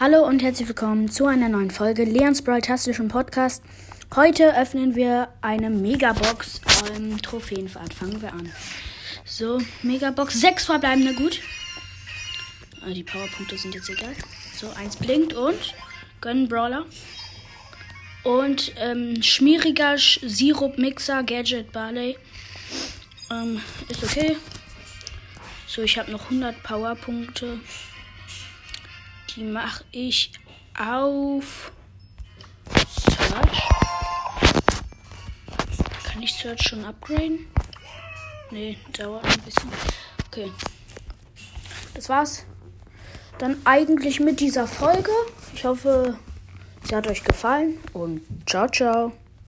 Hallo und herzlich willkommen zu einer neuen Folge Leons Brawl-tastischen Podcast. Heute öffnen wir eine Megabox im Trophäenfahrt. Fangen wir an. So, Megabox, sechs verbleibende, gut. Ah, die Powerpunkte sind jetzt egal. So, eins blinkt und gönnen Brawler. Und ähm, schmieriger Sch Sirup-Mixer, Gadget Barley. Ähm, ist okay. So, ich habe noch 100 Powerpunkte. Die mache ich auf Search. Kann ich Search schon upgraden? Nee, dauert ein bisschen. Okay. Das war's. Dann eigentlich mit dieser Folge. Ich hoffe, sie hat euch gefallen und ciao, ciao.